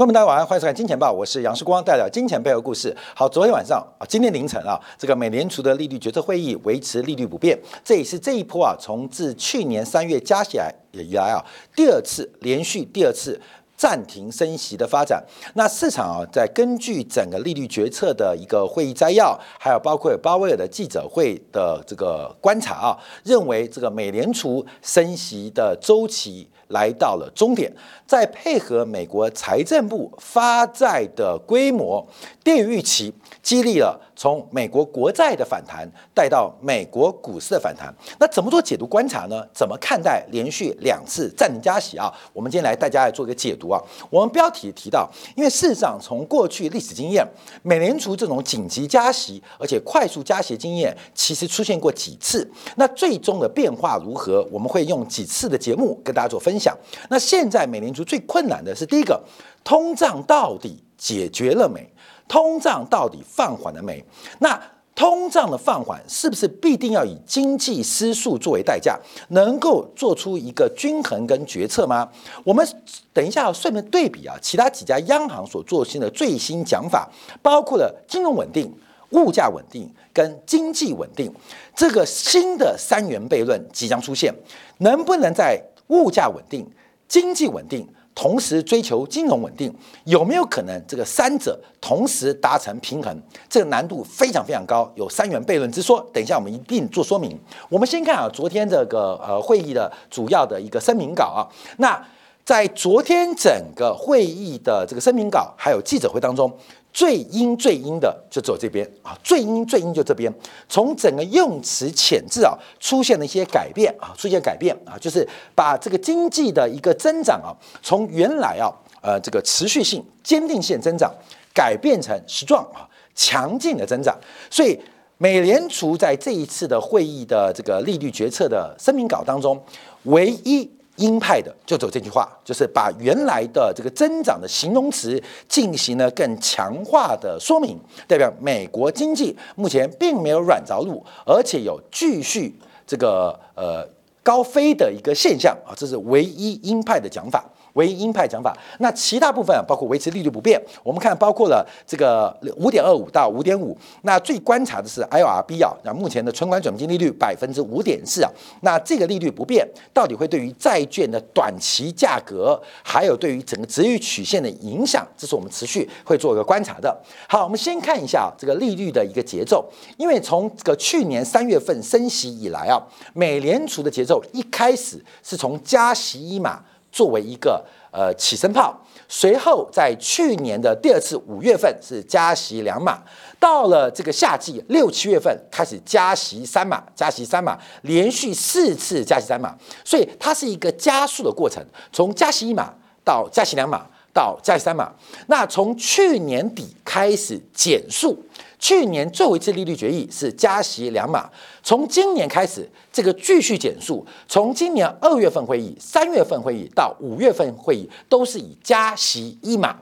观众大家晚上欢迎收看《金钱报》，我是杨世光，带来金钱背后故事。好，昨天晚上啊，今天凌晨啊，这个美联储的利率决策会议维持利率不变，这也是这一波啊，从自去年三月加起来以来啊，第二次连续第二次。暂停升息的发展，那市场啊，在根据整个利率决策的一个会议摘要，还有包括鲍威尔的记者会的这个观察啊，认为这个美联储升息的周期来到了终点，再配合美国财政部发债的规模低于预期，激励了从美国国债的反弹带到美国股市的反弹。那怎么做解读观察呢？怎么看待连续两次暂停加息啊？我们今天来大家来做一个解读。啊，我们标题提到，因为事实上从过去历史经验，美联储这种紧急加息而且快速加息经验，其实出现过几次。那最终的变化如何？我们会用几次的节目跟大家做分享。那现在美联储最困难的是第一个，通胀到底解决了没？通胀到底放缓了没？那通胀的放缓是不是必定要以经济失速作为代价？能够做出一个均衡跟决策吗？我们等一下顺便对比啊，其他几家央行所做新的最新讲法，包括了金融稳定、物价稳定跟经济稳定这个新的三元悖论即将出现，能不能在物价稳定、经济稳定？同时追求金融稳定，有没有可能这个三者同时达成平衡？这个难度非常非常高，有三元悖论之说。等一下我们一并做说明。我们先看啊，昨天这个呃会议的主要的一个声明稿啊，那在昨天整个会议的这个声明稿还有记者会当中。最阴最阴的就走这边啊，最阴最阴就这边。从整个用词遣字啊，出现了一些改变啊，出现改变啊，就是把这个经济的一个增长啊，从原来啊，呃，这个持续性、坚定性增长，改变成实状啊，强劲的增长。所以，美联储在这一次的会议的这个利率决策的声明稿当中，唯一。鹰派的就走这句话，就是把原来的这个增长的形容词进行了更强化的说明，代表美国经济目前并没有软着陆，而且有继续这个呃高飞的一个现象啊，这是唯一鹰派的讲法。唯一鹰派讲法，那其他部分包括维持利率不变。我们看包括了这个五点二五到五点五。那最观察的是 IRB 啊，那目前的存款准备金利率百分之五点四啊。那这个利率不变，到底会对于债券的短期价格，还有对于整个值域曲线的影响，这是我们持续会做一个观察的。好，我们先看一下这个利率的一个节奏，因为从这个去年三月份升息以来啊，美联储的节奏一开始是从加息一码。作为一个呃起身炮，随后在去年的第二次五月份是加息两码，到了这个夏季六七月份开始加息三码，加息三码，连续四次加息三码，所以它是一个加速的过程，从加息一码到加息两码到加息三码，那从去年底开始减速。去年最后一次利率决议是加息两码，从今年开始，这个继续减速。从今年二月份会议、三月份会议到五月份会议，都是以加息一码。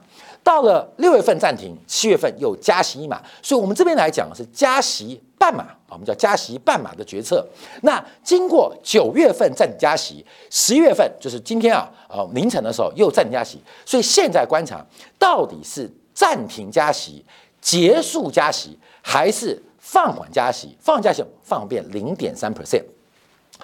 到了六月份暂停，七月份又加息一码。所以，我们这边来讲是加息半码，我们叫加息半码的决策。那经过九月份暂停加息，十一月份就是今天啊，呃凌晨的时候又暂停加息。所以现在观察到底是暂停加息。结束加息还是放缓加息？放缓加息放变零点三 percent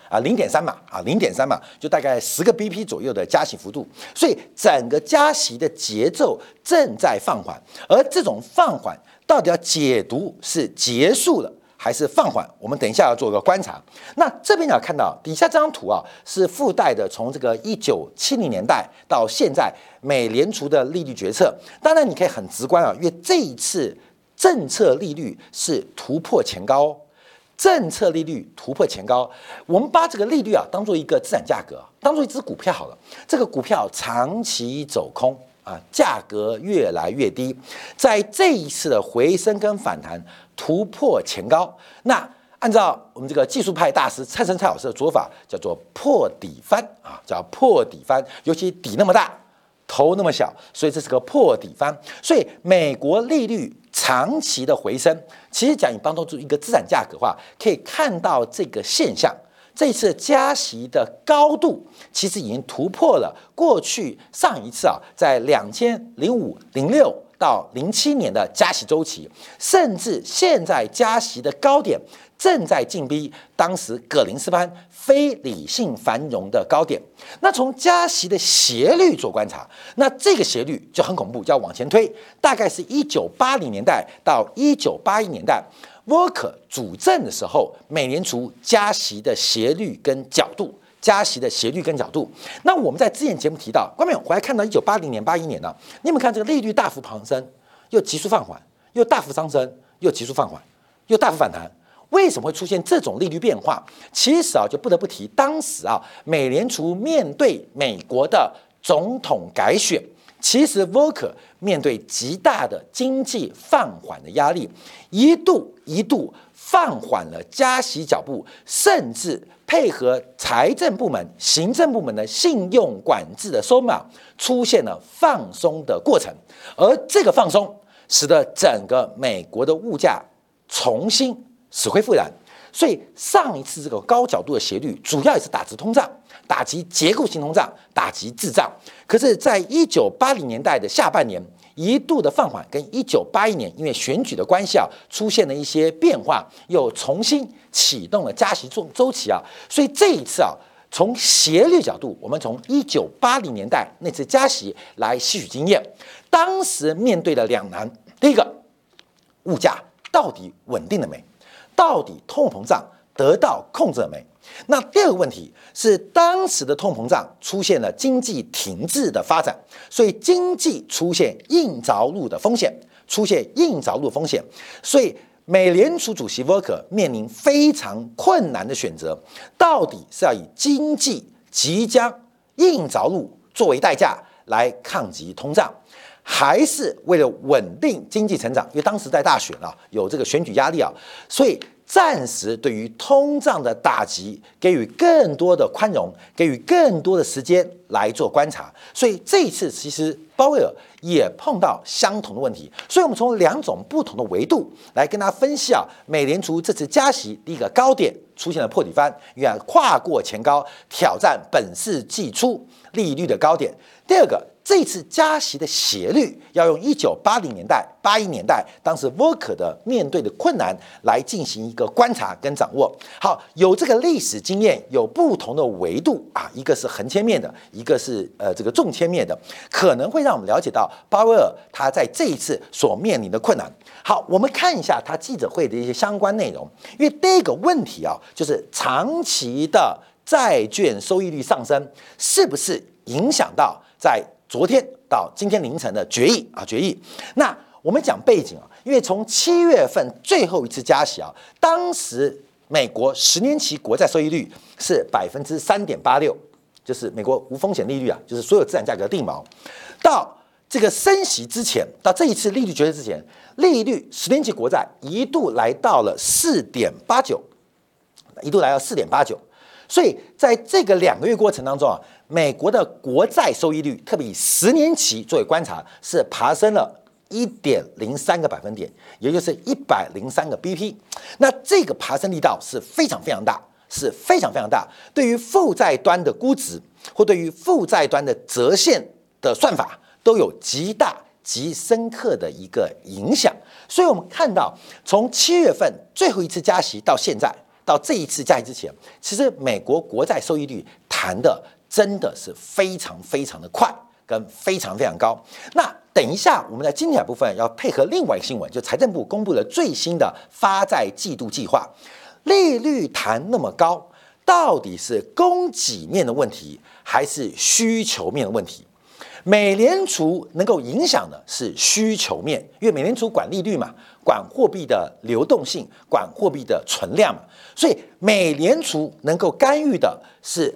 啊，零点三嘛啊，零点三嘛，就大概十个 BP 左右的加息幅度。所以整个加息的节奏正在放缓，而这种放缓到底要解读是结束了还是放缓？我们等一下要做个观察。那这边要看到底下这张图啊，是附带的，从这个一九七零年代到现在。美联储的利率决策，当然你可以很直观啊，因为这一次政策利率是突破前高，政策利率突破前高，我们把这个利率啊当做一个资产价格，当做一只股票好了，这个股票长期走空啊，价格越来越低，在这一次的回升跟反弹突破前高，那按照我们这个技术派大师蔡生蔡老师的说法，叫做破底翻啊，叫破底翻，尤其底那么大。头那么小，所以这是个破底翻。所以美国利率长期的回升，其实讲你帮助一个资产价格的话，可以看到这个现象，这次加息的高度其实已经突破了过去上一次啊，在两千零五零六到零七年的加息周期，甚至现在加息的高点正在进逼当时葛林斯潘非理性繁荣的高点。那从加息的斜率做观察，那这个斜率就很恐怖，要往前推，大概是一九八零年代到一九八一年代。沃克主政的时候，美联储加息的斜率跟角度，加息的斜率跟角度。那我们在之前节目提到，观众回来看到一九八零年、八一年呢，你有没有看这个利率大幅攀升，又急速放缓，又大幅上升，又急速放缓，又大幅反弹。为什么会出现这种利率变化？其实啊，就不得不提当时啊，美联储面对美国的总统改选。其实，Volcker 面对极大的经济放缓的压力，一度一度放缓了加息脚步，甚至配合财政部门、行政部门的信用管制的收码，出现了放松的过程。而这个放松，使得整个美国的物价重新死灰复燃。所以，上一次这个高角度的斜率，主要也是打击通胀。打击结构性通胀，打击滞胀。可是，在一九八零年代的下半年，一度的放缓，跟一九八一年因为选举的关系啊，出现了一些变化，又重新启动了加息周周期啊。所以这一次啊，从斜率角度，我们从一九八零年代那次加息来吸取经验。当时面对的两难，第一个，物价到底稳定了没？到底通膨胀得到控制了没？那第二个问题是，当时的通膨胀出现了经济停滞的发展，所以经济出现硬着陆的风险，出现硬着陆风险，所以美联储主席沃克面临非常困难的选择，到底是要以经济即将硬着陆作为代价来抗击通胀，还是为了稳定经济成长？因为当时在大选啊，有这个选举压力啊，所以。暂时对于通胀的打击给予更多的宽容，给予更多的时间来做观察。所以这一次其实鲍威尔也碰到相同的问题。所以我们从两种不同的维度来跟大家分析啊，美联储这次加息第一个高点出现了破底翻，远跨过前高，挑战本世纪初利率的高点。第二个。这次加息的斜率要用一九八零年代、八一年代当时沃克的面对的困难来进行一个观察跟掌握。好，有这个历史经验，有不同的维度啊，一个是横切面的，一个是呃这个纵切面的，可能会让我们了解到鲍威尔他在这一次所面临的困难。好，我们看一下他记者会的一些相关内容，因为第一个问题啊，就是长期的债券收益率上升，是不是影响到在昨天到今天凌晨的决议啊，决议。那我们讲背景啊，因为从七月份最后一次加息啊，当时美国十年期国债收益率是百分之三点八六，就是美国无风险利率啊，就是所有资产价格定锚。到这个升息之前，到这一次利率决议之前，利率十年期国债一度来到了四点八九，一度来到四点八九。所以在这个两个月过程当中啊。美国的国债收益率，特别以十年期作为观察，是爬升了一点零三个百分点，也就是一百零三个 BP。那这个爬升力道是非常非常大，是非常非常大。对于负债端的估值，或对于负债端的折现的算法，都有极大极深刻的一个影响。所以，我们看到从七月份最后一次加息到现在，到这一次加息之前，其实美国国债收益率谈的。真的是非常非常的快，跟非常非常高。那等一下，我们在精彩部分要配合另外一个新闻，就财政部公布了最新的发债季度计划，利率谈那么高，到底是供给面的问题，还是需求面的问题？美联储能够影响的是需求面，因为美联储管利率嘛，管货币的流动性，管货币的存量嘛，所以美联储能够干预的是。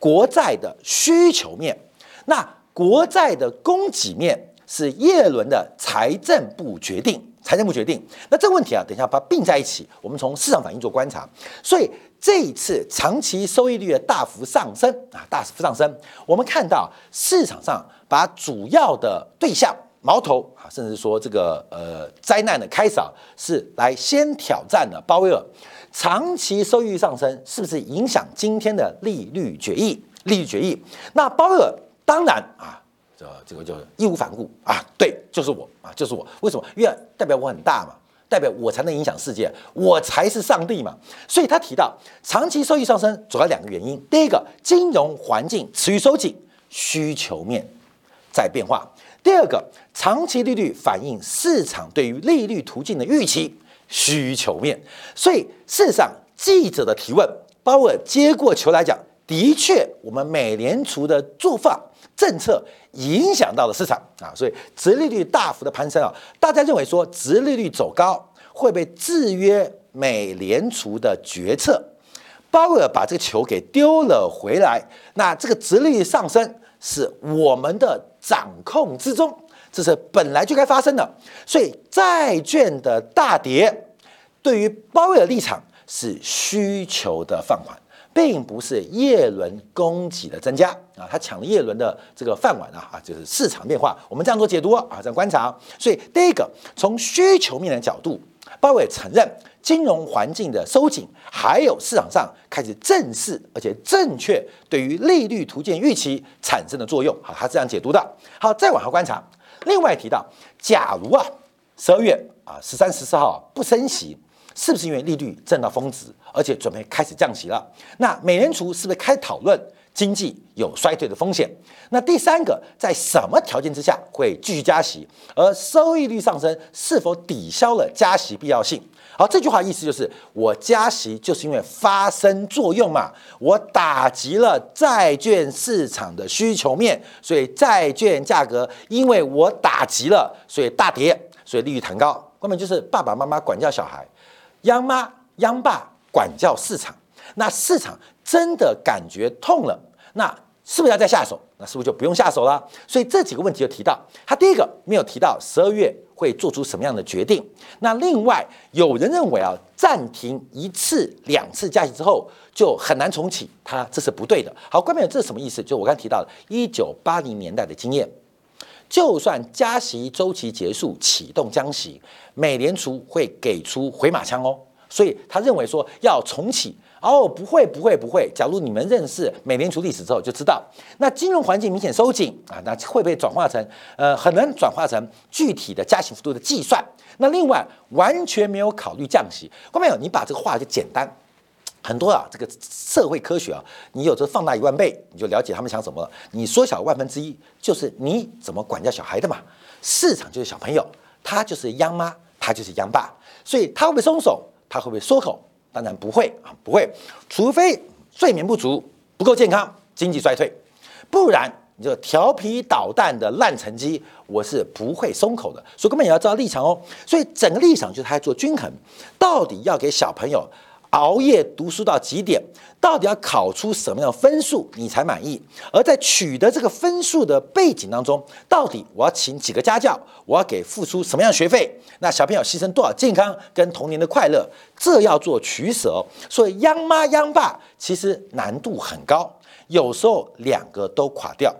国债的需求面，那国债的供给面是耶伦的财政部决定，财政部决定。那这个问题啊，等一下把它并在一起，我们从市场反应做观察。所以这一次长期收益率的大幅上升啊，大幅上升，我们看到市场上把主要的对象矛头啊，甚至说这个呃灾难的开始啊，是来先挑战的鲍威尔。长期收益上升是不是影响今天的利率决议？利率决议，那鲍威尔当然啊，这这个就义无反顾啊，对，就是我啊，就是我。为什么？因为代表我很大嘛，代表我才能影响世界，我才是上帝嘛。所以他提到长期收益上升主要两个原因：第一个，金融环境持续收紧，需求面在变化；第二个，长期利率反映市场对于利率途径的预期。需求面，所以事实上，记者的提问，鲍威尔接过球来讲，的确，我们美联储的做法政策影响到了市场啊，所以殖利率大幅的攀升啊，大家认为说殖利率走高会被制约美联储的决策，鲍威尔把这个球给丢了回来，那这个殖利率上升是我们的掌控之中。这是本来就该发生的，所以债券的大跌对于鲍威尔立场是需求的放缓，并不是叶伦供给的增加啊，他抢了叶伦的这个饭碗啊啊，就是市场变化，我们这样做解读啊，这样观察。所以第一个从需求面的角度，鲍威尔承认金融环境的收紧，还有市场上开始正视而且正确对于利率图鉴预期产生的作用，好，他这样解读的。好，再往下观察。另外提到，假如啊，十二月啊十三、十四号不升息，是不是因为利率正到峰值，而且准备开始降息了？那美联储是不是开讨论经济有衰退的风险？那第三个，在什么条件之下会继续加息？而收益率上升是否抵消了加息必要性？好，这句话意思就是，我加息就是因为发生作用嘛，我打击了债券市场的需求面，所以债券价格因为我打击了，所以大跌，所以利率弹高。根本就是爸爸妈妈管教小孩，央妈央爸管教市场，那市场真的感觉痛了，那是不是要再下手？那是不是就不用下手了？所以这几个问题就提到，他第一个没有提到十二月。会做出什么样的决定？那另外有人认为啊，暂停一次、两次加息之后就很难重启，它这是不对的。好，观众朋友，这是什么意思？就我刚提到的，一九八零年代的经验，就算加息周期结束，启动降息，美联储会给出回马枪哦。所以他认为说要重启。哦，不会，不会，不会。假如你们认识美联储历史之后，就知道那金融环境明显收紧啊，那会被转化成呃，很难转化成具体的加息幅度的计算。那另外完全没有考虑降息。后面有，你把这个话就简单很多啊。这个社会科学啊，你有时候放大一万倍，你就了解他们想什么了。你缩小万分之一，就是你怎么管教小孩的嘛。市场就是小朋友，他就是央妈，他就是央爸，所以他会不会松手？他会不会缩口？当然不会啊，不会，除非睡眠不足、不够健康、经济衰退，不然你就调皮捣蛋的烂成绩，我是不会松口的。所以根本也要知道立场哦。所以整个立场就是他在做均衡，到底要给小朋友。熬夜读书到几点？到底要考出什么样的分数你才满意？而在取得这个分数的背景当中，到底我要请几个家教？我要给付出什么样的学费？那小朋友牺牲多少健康跟童年的快乐？这要做取舍。所以央妈央爸其实难度很高，有时候两个都垮掉。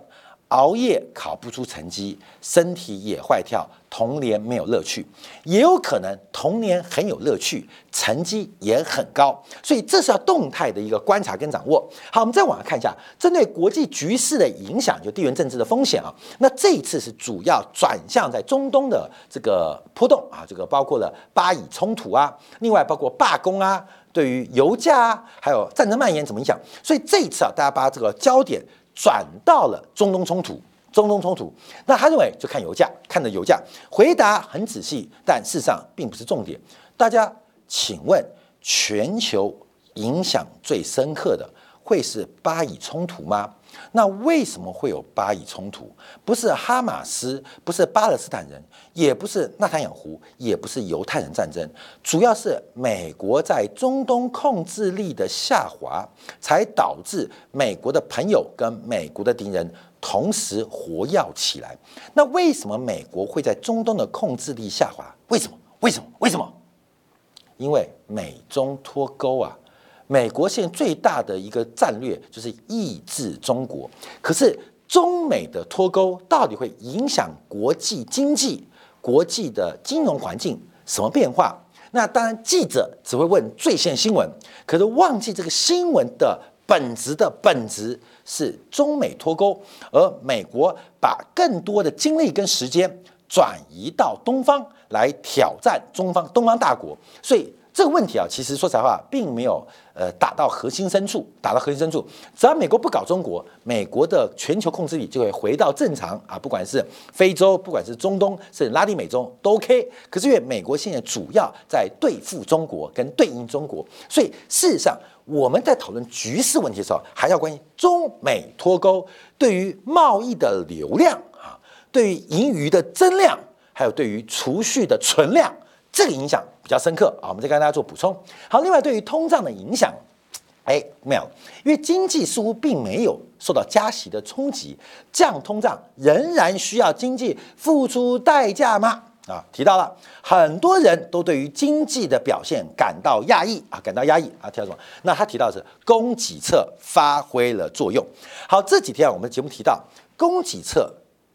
熬夜考不出成绩，身体也坏掉，童年没有乐趣，也有可能童年很有乐趣，成绩也很高，所以这是要动态的一个观察跟掌握。好，我们再往下看一下，针对国际局势的影响，就地缘政治的风险啊，那这一次是主要转向在中东的这个波动啊，这个包括了巴以冲突啊，另外包括罢工啊，对于油价啊，还有战争蔓延怎么影响？所以这一次啊，大家把这个焦点。转到了中东冲突，中东冲突，那他认为就看油价，看的油价，回答很仔细，但事实上并不是重点。大家请问，全球影响最深刻的会是巴以冲突吗？那为什么会有巴以冲突？不是哈马斯，不是巴勒斯坦人，也不是纳坦雅胡，也不是犹太人战争，主要是美国在中东控制力的下滑，才导致美国的朋友跟美国的敌人同时活跃起来。那为什么美国会在中东的控制力下滑？为什么？为什么？为什么？因为美中脱钩啊！美国现在最大的一个战略就是抑制中国，可是中美的脱钩到底会影响国际经济、国际的金融环境什么变化？那当然，记者只会问最新新闻，可是忘记这个新闻的本质的本质是中美脱钩，而美国把更多的精力跟时间转移到东方来挑战中方东方大国，所以。这个问题啊，其实说实话，并没有呃打到核心深处，打到核心深处。只要美国不搞中国，美国的全球控制力就会回到正常啊，不管是非洲，不管是中东，甚至拉丁美洲都 OK。可是因为美国现在主要在对付中国跟对应中国，所以事实上我们在讨论局势问题的时候，还要关心中美脱钩对于贸易的流量啊，对于盈余的增量，还有对于储蓄的存量。这个影响比较深刻啊，我们再跟大家做补充。好，另外对于通胀的影响，哎，没有，因为经济似乎并没有受到加息的冲击，降通胀仍然需要经济付出代价吗？啊，提到了很多人都对于经济的表现感到压抑啊，感到压抑啊，提到什么？那他提到是供给侧发挥了作用。好，这几天啊，我们节目提到供给侧。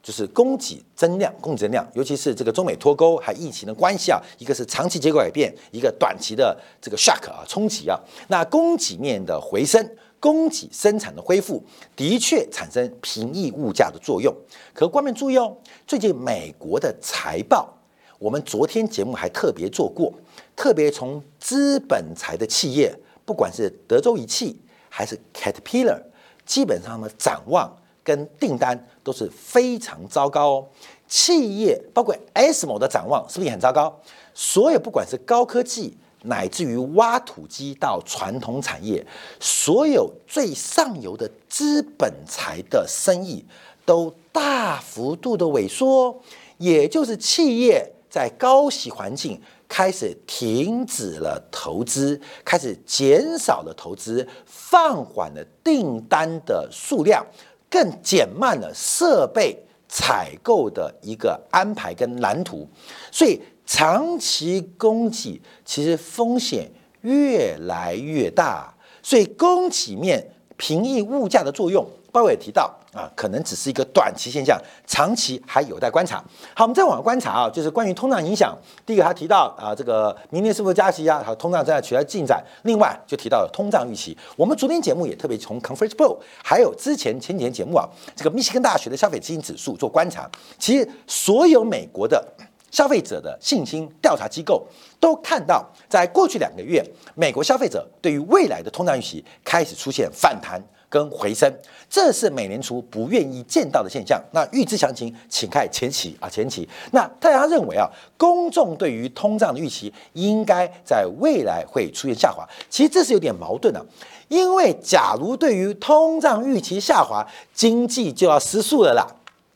就是供给增量，供给增量，尤其是这个中美脱钩还疫情的关系啊，一个是长期结构改变，一个短期的这个 shock 啊冲击啊，那供给面的回升，供给生产的恢复，的确产生平抑物价的作用。可关键注意哦，最近美国的财报，我们昨天节目还特别做过，特别从资本财的企业，不管是德州仪器还是 Caterpillar，基本上呢展望。跟订单都是非常糟糕哦，企业包括 S 某的展望是不是也很糟糕？所有不管是高科技，乃至于挖土机到传统产业，所有最上游的资本财的生意都大幅度的萎缩，也就是企业在高息环境开始停止了投资，开始减少了投资，放缓了订单的数量。更减慢了设备采购的一个安排跟蓝图，所以长期供给其实风险越来越大，所以供给面平抑物价的作用。鲍威尔提到啊，可能只是一个短期现象，长期还有待观察。好，我们再往下观察啊，就是关于通胀影响。第一个他提到啊，这个明年是否加息啊？好，通胀正在取得进展。另外就提到了通胀预期。我们昨天节目也特别从 Conference Board，还有之前前几天节目啊，这个密西根大学的消费信心指数做观察。其实所有美国的消费者的信心调查机构都看到，在过去两个月，美国消费者对于未来的通胀预期开始出现反弹。跟回升，这是美联储不愿意见到的现象。那预知详情，请看前期啊，前期。那大家认为啊，公众对于通胀的预期应该在未来会出现下滑。其实这是有点矛盾的，因为假如对于通胀预期下滑，经济就要失速了啦。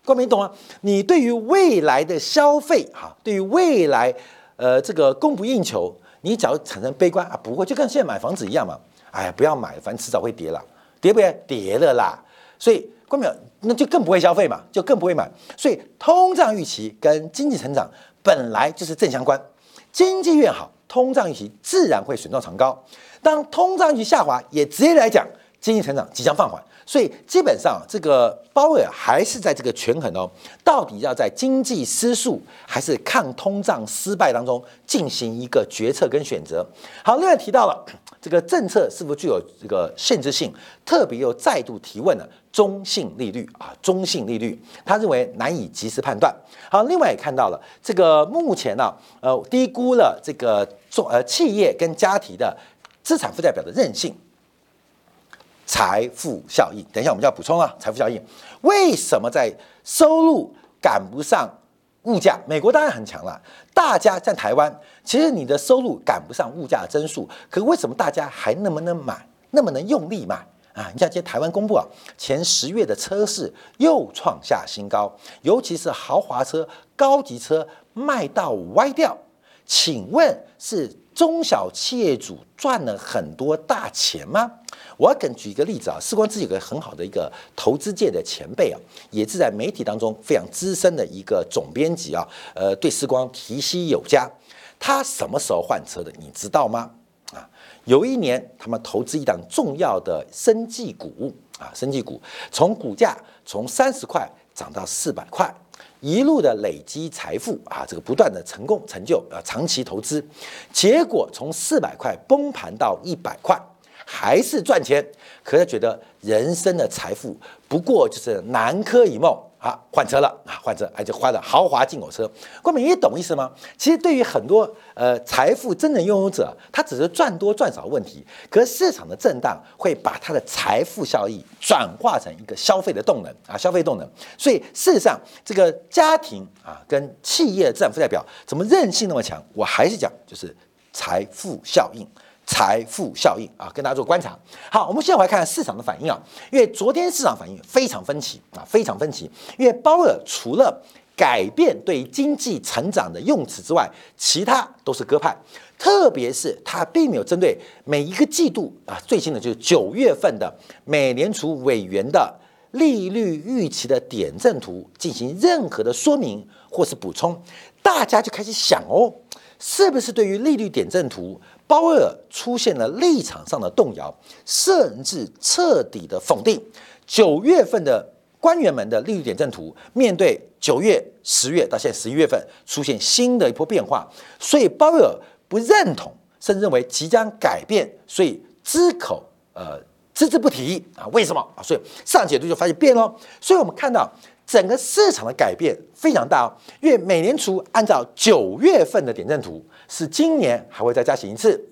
各位懂吗？你对于未来的消费哈，对于未来呃这个供不应求，你只要产生悲观啊，不会就跟现在买房子一样嘛。哎呀，不要买，反正迟早会跌了。跌不跌？跌了啦，所以关没有，那就更不会消费嘛，就更不会买。所以通胀预期跟经济成长本来就是正相关，经济越好，通胀预期自然会水涨船高。当通胀预期下滑，也直接来讲，经济成长即将放缓。所以基本上，这个鲍威尔还是在这个权衡哦，到底要在经济失速还是抗通胀失败当中进行一个决策跟选择。好，另外提到了 这个政策是否具有这个限制性，特别又再度提问了中性利率啊，中性利率，他认为难以及时判断。好，另外也看到了这个目前呢，呃，低估了这个中呃企业跟家庭的资产负债表的韧性。财富效应，等一下我们就要补充啊。财富效应为什么在收入赶不上物价？美国当然很强了，大家在台湾，其实你的收入赶不上物价的增速，可为什么大家还那么能买，那么能用力买啊？你像今天台湾公布啊，前十月的车市又创下新高，尤其是豪华车、高级车卖到歪掉，请问是？中小企业主赚了很多大钱吗？我要跟举一个例子啊，时光自己有个很好的一个投资界的前辈啊，也是在媒体当中非常资深的一个总编辑啊，呃，对时光提携有加。他什么时候换车的？你知道吗？啊，有一年他们投资一档重要的生技股啊，生技股从股价从三十块涨到四百块，一路的累积财富啊，这个不断的成功成就啊，长期投资，结果从四百块崩盘到一百块，还是赚钱，可他觉得人生的财富不过就是南柯一梦。啊，换车了啊，换车，而且换了豪华进口车。郭美，你懂意思吗？其实对于很多呃财富真正拥有者，他只是赚多赚少问题。可是市场的震荡会把他的财富效益转化成一个消费的动能啊，消费动能。所以事实上，这个家庭啊跟企业资产负债表怎么韧性那么强？我还是讲就是财富效应。财富效应啊，跟大家做观察。好，我们现在来看市场的反应啊，因为昨天市场反应非常分歧啊，非常分歧。因为鲍尔除了改变对经济成长的用词之外，其他都是鸽派，特别是他并没有针对每一个季度啊，最新的就是九月份的美联储委员的利率预期的点阵图进行任何的说明或是补充，大家就开始想哦，是不是对于利率点阵图？鲍威尔出现了立场上的动摇，甚至彻底的否定。九月份的官员们的利率点阵图，面对九月、十月到现在十一月份出现新的一波变化，所以鲍威尔不认同，甚至认为即将改变，所以只口呃只字不提啊？为什么啊？所以上解读就发现变了。所以我们看到整个市场的改变非常大，因为美联储按照九月份的点阵图。是今年还会再加息一次，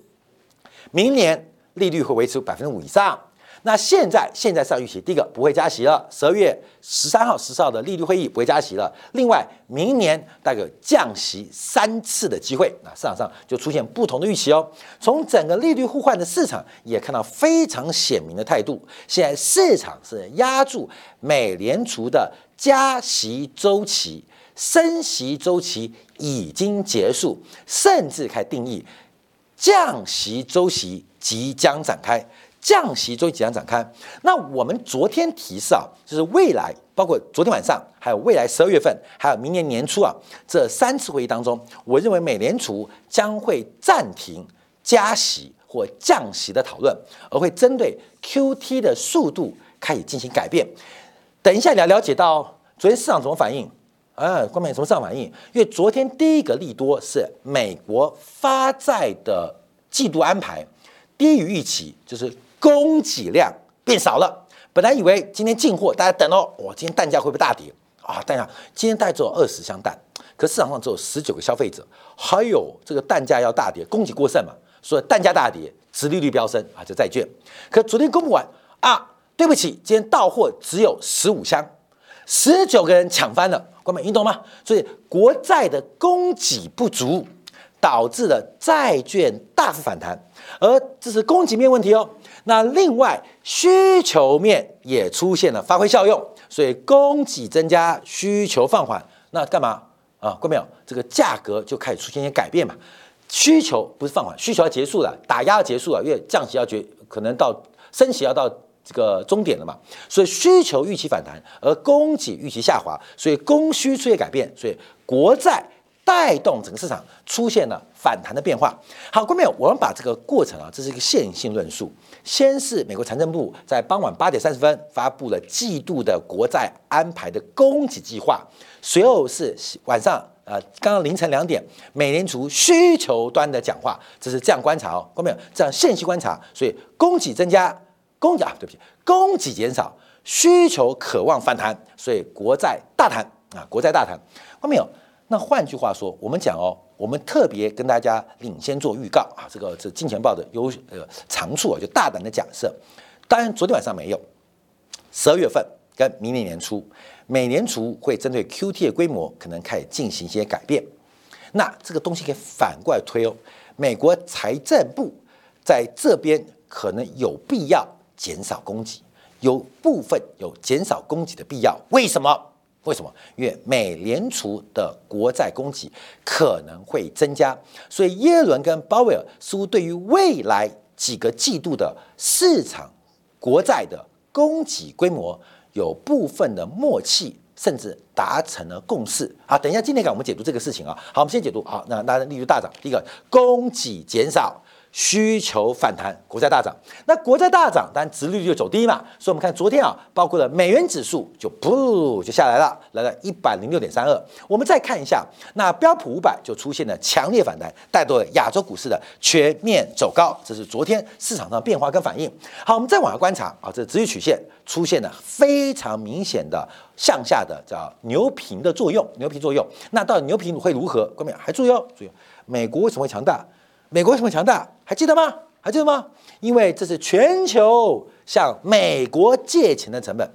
明年利率会维持百分之五以上。那现在现在上预期，第一个不会加息了，十二月十三号、十四号的利率会议不会加息了。另外，明年大概降息三次的机会，那市场上就出现不同的预期哦。从整个利率互换的市场也看到非常鲜明的态度，现在市场是压住美联储的加息周期。升息周期已经结束，甚至开始定义降息周期即将展开。降息周期即将展开。那我们昨天提示啊，就是未来包括昨天晚上，还有未来十二月份，还有明年年初啊，这三次会议当中，我认为美联储将会暂停加息或降息的讨论，而会针对 Q T 的速度开始进行改变。等一下你要了解到昨天市场怎么反应。呃，关面什么上反应？因为昨天第一个利多是美国发债的季度安排低于预期，就是供给量变少了。本来以为今天进货，大家等哦，我，今天蛋价会不会大跌啊？蛋价今天大概只有二十箱蛋，可市场上只有十九个消费者，还有这个蛋价要大跌，供给过剩嘛，所以蛋价大跌，殖利率飙升啊，就债券。可昨天公布完啊，对不起，今天到货只有十五箱。十九个人抢翻了，关美，你懂吗？所以国债的供给不足，导致了债券大幅反弹，而这是供给面问题哦。那另外需求面也出现了发挥效用，所以供给增加，需求放缓，那干嘛啊？关没有？这个价格就开始出现一些改变嘛。需求不是放缓，需求要结束了，打压要结束了，因为降息要决，可能到升息要到。这个终点了嘛，所以需求预期反弹，而供给预期下滑，所以供需出现改变，所以国债带动整个市场出现了反弹的变化。好，各位朋友，我们把这个过程啊，这是一个线性论述。先是美国财政部在傍晚八点三十分发布了季度的国债安排的供给计划，随后是晚上呃刚刚凌晨两点，美联储需求端的讲话，这是这样观察哦，各位朋友，这样线性观察，所以供给增加。供给啊，对不起，供给减少，需求渴望反弹，所以国债大谈啊，国债大谈，看没有？那换句话说，我们讲哦，我们特别跟大家领先做预告啊，这个是金钱豹的优呃长处啊，就大胆的假设。当然，昨天晚上没有，十二月份跟明年年初，美联储会针对 Q T 的规模可能开始进行一些改变。那这个东西可以反过来推哦，美国财政部在这边可能有必要。减少供给，有部分有减少供给的必要。为什么？为什么？因为美联储的国债供给可能会增加，所以耶伦跟鲍威尔似乎对于未来几个季度的市场国债的供给规模有部分的默契，甚至达成了共识。好，等一下，今天给我们解读这个事情啊。好，我们先解读。好，那那利率大涨，第一个供给减少。需求反弹，国债大涨。那国债大涨，但殖利率就走低嘛。所以我们看昨天啊，包括了美元指数就噗就下来了，来了一百零六点三二。我们再看一下，那标普五百就出现了强烈反弹，带动了亚洲股市的全面走高。这是昨天市场上变化跟反应。好，我们再往下观察啊，这殖率曲线出现了非常明显的向下的叫牛平的作用，牛平作用。那到底牛平会如何？各位还注意哦，注意，美国为什么会强大？美国为什么强大？还记得吗？还记得吗？因为这是全球向美国借钱的成本，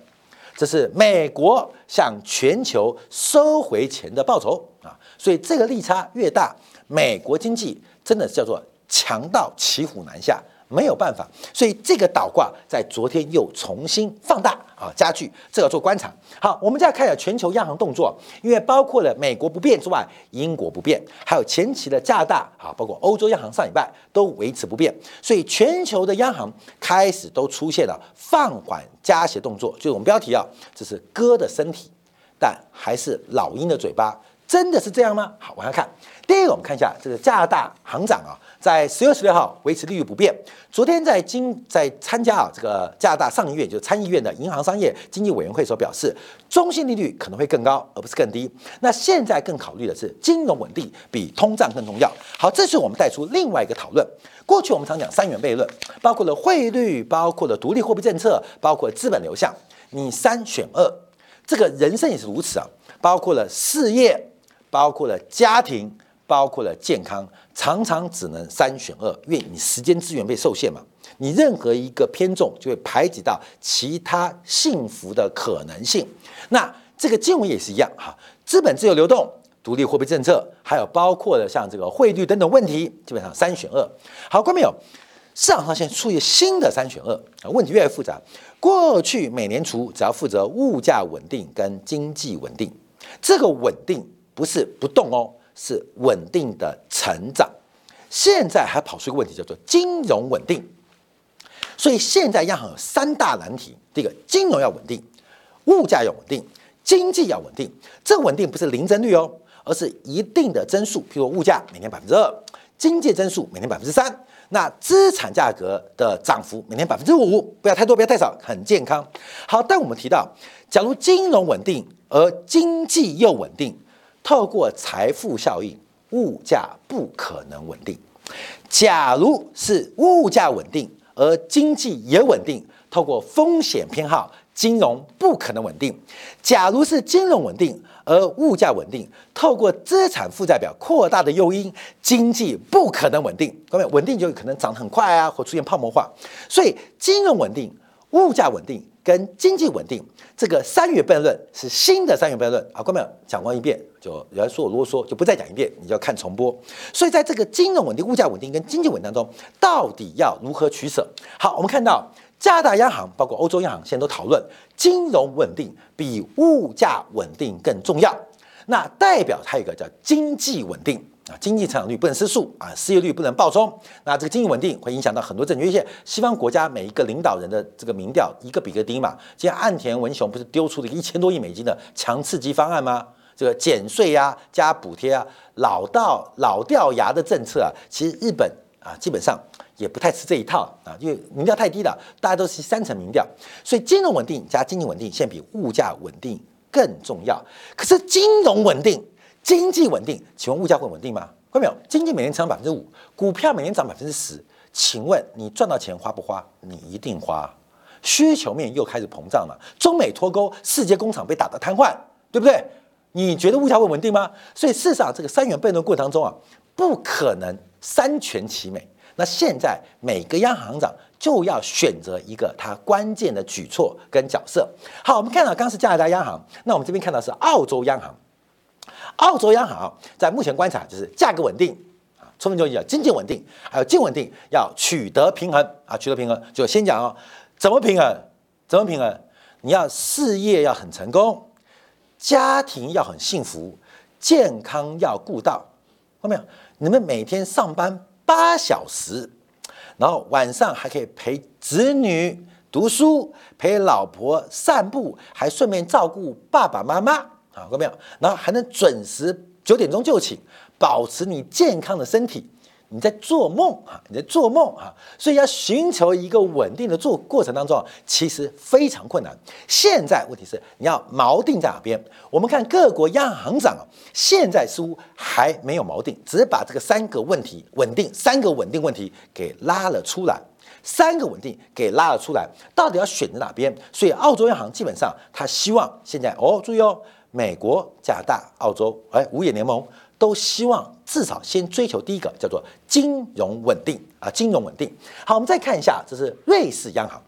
这是美国向全球收回钱的报酬啊！所以这个利差越大，美国经济真的叫做强到骑虎难下。没有办法，所以这个倒挂在昨天又重新放大啊，加剧，这要做观察。好，我们再看一下全球央行动作，因为包括了美国不变之外，英国不变，还有前期的加拿大啊，包括欧洲央行上礼拜都维持不变，所以全球的央行开始都出现了放缓加息动作。就是我们标题啊，这是鸽的身体，但还是老鹰的嘴巴，真的是这样吗？好，往下看。第一个，我们看一下这个加拿大行长啊。在十月十六号维持利率不变。昨天在经在参加啊这个加拿大上议院就是参议院的银行商业经济委员会所表示，中性利率可能会更高，而不是更低。那现在更考虑的是金融稳定比通胀更重要。好，这是我们带出另外一个讨论。过去我们常讲三元悖论，包括了汇率，包括了独立货币政策，包括资本流向。你三选二，这个人生也是如此啊，包括了事业，包括了家庭。包括了健康，常常只能三选二，因为你时间资源被受限嘛。你任何一个偏重，就会排挤到其他幸福的可能性。那这个金融也是一样哈，资本自由流动、独立货币政策，还有包括了像这个汇率等等问题，基本上三选二。好，观众朋友，市场上现在出现新的三选二啊，问题越来越复杂。过去美联储只要负责物价稳定跟经济稳定，这个稳定不是不动哦。是稳定的成长，现在还跑出一个问题，叫做金融稳定。所以现在央行有三大难题：第一个，金融要稳定，物价要稳定，经济要稳定。这稳定不是零增率哦，而是一定的增速，譬如物价每年百分之二，经济增速每年百分之三，那资产价格的涨幅每年百分之五，不要太多，不要太少，很健康。好，但我们提到，假如金融稳定而经济又稳定。透过财富效应，物价不可能稳定。假如是物价稳定而经济也稳定，透过风险偏好，金融不可能稳定。假如是金融稳定而物价稳定，透过资产负债表扩大的诱因，经济不可能稳定。各位，稳定就可能涨得很快啊，或出现泡沫化。所以，金融稳定、物价稳定。跟经济稳定，这个三元悖论是新的三元悖论啊，观众讲过一遍，就有人说我啰嗦，就不再讲一遍，你就要看重播。所以在这个金融稳定、物价稳定跟经济稳当中，到底要如何取舍？好，我们看到加拿大央行包括欧洲央行现在都讨论，金融稳定比物价稳定更重要。那代表它有一个叫经济稳定。啊，经济成长率不能失速啊，失业率不能暴冲。那这个经济稳定会影响到很多证券，因为西方国家每一个领导人的这个民调一个比一个低嘛。今天岸田文雄不是丢出了一千多亿美金的强刺激方案吗？这个减税呀，加补贴啊，老到老掉牙的政策啊，其实日本啊基本上也不太吃这一套啊，因为民调太低了，大家都是三层民调，所以金融稳定加经济稳定现在比物价稳定更重要。可是金融稳定。经济稳定，请问物价会稳定吗？看到没有？经济每年成长百分之五，股票每年涨百分之十，请问你赚到钱花不花？你一定花。需求面又开始膨胀了，中美脱钩，世界工厂被打得瘫痪，对不对？你觉得物价会稳定吗？所以事实上，这个三元悖论过程当中啊，不可能三全其美。那现在每个央行长就要选择一个他关键的举措跟角色。好，我们看到刚是加拿大央行，那我们这边看到是澳洲央行。澳洲央行在目前观察就是价格稳定啊，充分就业经济稳定，还有净稳定要取得平衡啊，取得平衡就先讲哦，怎么平衡？怎么平衡？你要事业要很成功，家庭要很幸福，健康要顾到，看到没有？你们每天上班八小时，然后晚上还可以陪子女读书，陪老婆散步，还顺便照顾爸爸妈妈。啊，看到没有？然后还能准时九点钟就寝，保持你健康的身体，你在做梦啊，你在做梦啊，所以要寻求一个稳定的做过程当中，其实非常困难。现在问题是你要锚定在哪边？我们看各国央行行长啊，现在似乎还没有锚定，只是把这个三个问题稳定三个稳定问题给拉了出来。三个稳定给拉了出来，到底要选择哪边？所以澳洲央行基本上他希望现在哦，注意哦，美国、加拿大、澳洲，哎，五眼联盟都希望至少先追求第一个叫做金融稳定啊，金融稳定。好，我们再看一下，这是瑞士央行。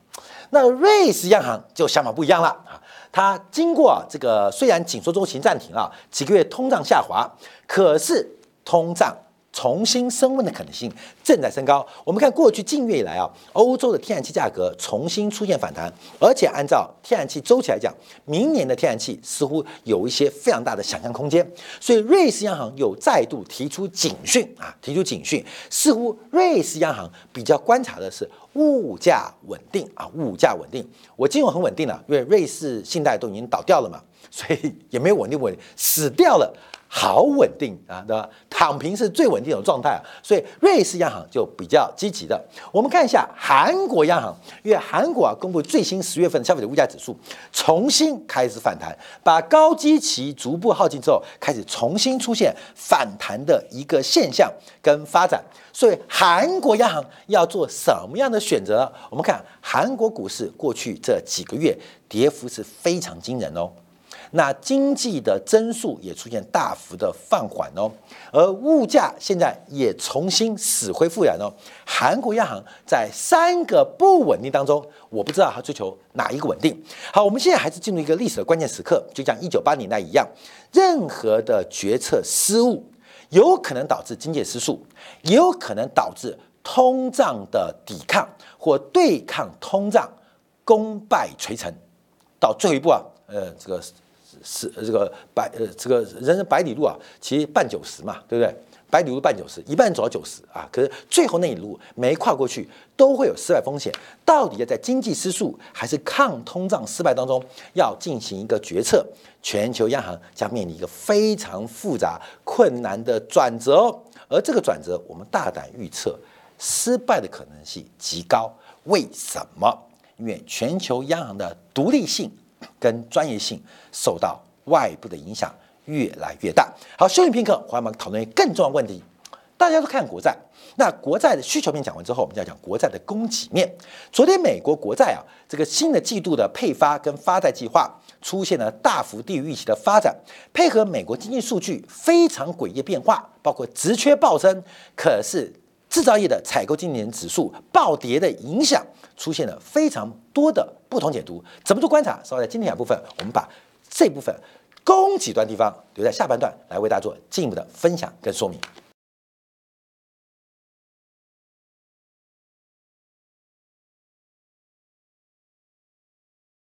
那瑞士央行就想法不一样了啊，它经过这个虽然紧缩周期暂停啊，几个月通胀下滑，可是通胀。重新升温的可能性正在升高。我们看过去近月以来啊，欧洲的天然气价格重新出现反弹，而且按照天然气周期来讲，明年的天然气似乎有一些非常大的想象空间。所以瑞士央行又再度提出警讯啊，提出警讯，似乎瑞士央行比较观察的是物价稳定啊，物价稳定。我金融很稳定了，因为瑞士信贷都已经倒掉了嘛，所以也没有稳定稳定，死掉了。好稳定啊，对吧？躺平是最稳定的状态啊，所以瑞士央行就比较积极的。我们看一下韩国央行，因为韩国啊公布最新十月份消费者物价指数，重新开始反弹，把高基期逐步耗尽之后，开始重新出现反弹的一个现象跟发展。所以韩国央行要做什么样的选择？我们看韩国股市过去这几个月跌幅是非常惊人哦。那经济的增速也出现大幅的放缓哦，而物价现在也重新死灰复燃哦。韩国央行在三个不稳定当中，我不知道它追求哪一个稳定。好，我们现在还是进入一个历史的关键时刻，就像一九八年代一样，任何的决策失误有可能导致经济失速，也有可能导致通胀的抵抗或对抗通胀功败垂成。到最后一步啊，呃，这个。是这个百呃，这个人生百里路啊，其实半九十嘛，对不对？百里路半九十，一半走到九十啊。可是最后那一路没跨过去，都会有失败风险。到底要在经济失速还是抗通胀失败当中，要进行一个决策？全球央行将面临一个非常复杂困难的转折哦，而这个转折，我们大胆预测，失败的可能性极高。为什么？因为全球央行的独立性。跟专业性受到外部的影响越来越大。好，休息片刻，我们讨论更重要的问题。大家都看国债，那国债的需求面讲完之后，我们就要讲国债的供给面。昨天美国国债啊，这个新的季度的配发跟发债计划出现了大幅低于预期的发展，配合美国经济数据非常诡异变化，包括职缺暴增，可是制造业的采购经理人指数暴跌的影响，出现了非常多的。不同解读，怎么做观察？稍后在今天两部分，我们把这部分供给端地方留在下半段来为大家做进一步的分享跟说明。